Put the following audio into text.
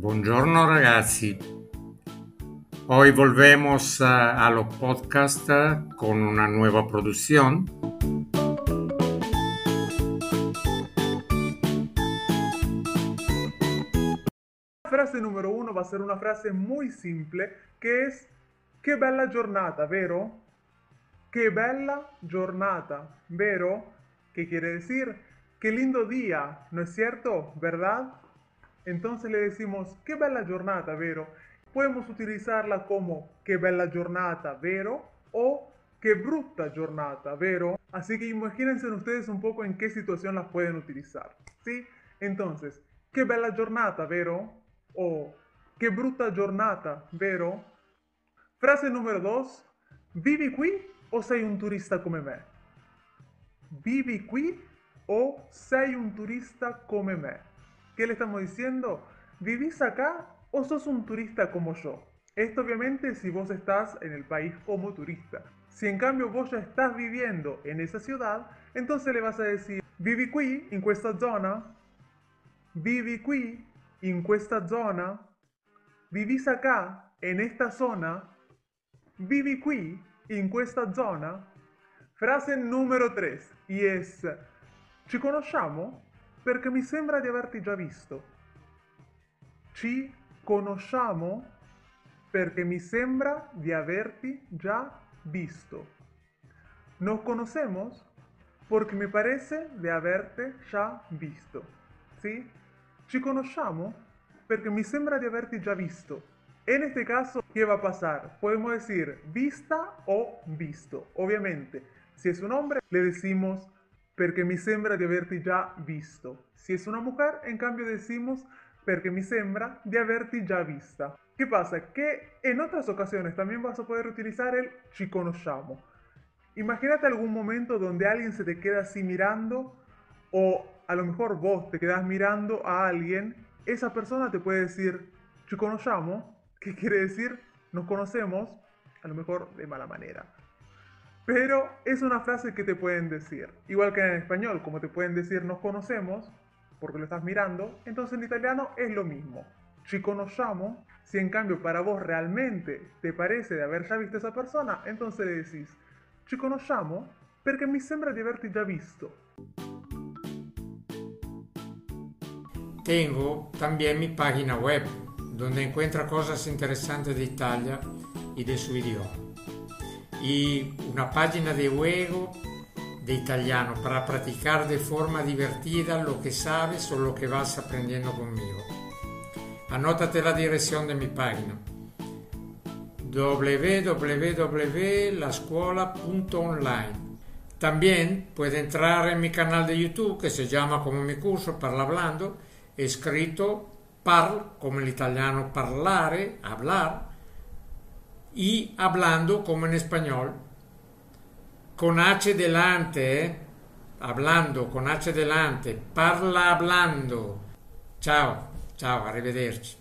Buongiorno ragazzi, hoy volvemos a, a los podcast con una nueva producción. La frase número uno va a ser una frase muy simple que es Che bella giornata, vero? Che bella giornata, vero? ¿Qué quiere decir? Qué lindo día, ¿no es cierto? ¿Verdad? Entonces le decimos, qué bella giornata, vero? Podemos utilizarla como, qué bella giornata, vero? O, qué brutta giornata, vero? Así que imagínense ustedes un poco en qué situación las pueden utilizar, ¿sí? Entonces, qué bella giornata, vero? O, qué brutta giornata, vero? Frase número dos, vivi qui o sei un turista come me? Vivi qui o sei un turista come me? ¿Qué le estamos diciendo? ¿Vivís acá o sos un turista como yo? Esto obviamente si vos estás en el país como turista. Si en cambio vos ya estás viviendo en esa ciudad, entonces le vas a decir vivi qui in questa zona, vivi qui in questa zona, vivís acá en esta zona, vivi qui in questa zona. Frase numero 3 y es ci conosciamo? Perché mi sembra di averti già visto. Ci conosciamo perché mi sembra di averti già visto. Nos conocemos porque me parece de haberte ya visto. ¿Sí? Ci conosciamo perché mi sembra di averti già visto. En este caso, ¿qué va a pasar? Podemos decir vista o visto. Obviamente, si es un hombre, le decimos perché mi sembra di averti già visto. Si es una mujer, en cambio decimos perché mi sembra di averti già vista. ¿Qué pasa? Que en otras ocasiones también vas a poder utilizar el ci conosciamo. Imagínate algún momento donde alguien se te queda así mirando o a lo mejor vos te quedas mirando a alguien, esa persona te puede decir ci conosciamo, ¿Qué quiere decir nos conocemos, a lo mejor de mala manera. Pero es una frase que te pueden decir. Igual que en español, como te pueden decir nos conocemos, porque lo estás mirando, entonces en italiano es lo mismo. Ci conosciamo, si en cambio para vos realmente te parece de haber ya visto a esa persona, entonces le decís ci conosciamo perché mi sembra di averti già visto. Tengo también mi página web, donde encuentra cosas interesantes de Italia y de su idioma. Y una página de juego de italiano para practicar de forma divertida lo que sabes o lo que vas aprendiendo conmigo. Anótate la dirección de mi página www.lascuola.online. También puede entrar en mi canal de YouTube que se llama como mi curso Parla Hablando, escrito parl como el italiano parlare, hablar, y hablando como en español, con H delante, ¿eh? hablando con H delante, parla hablando. Ciao, ciao, arrivederci.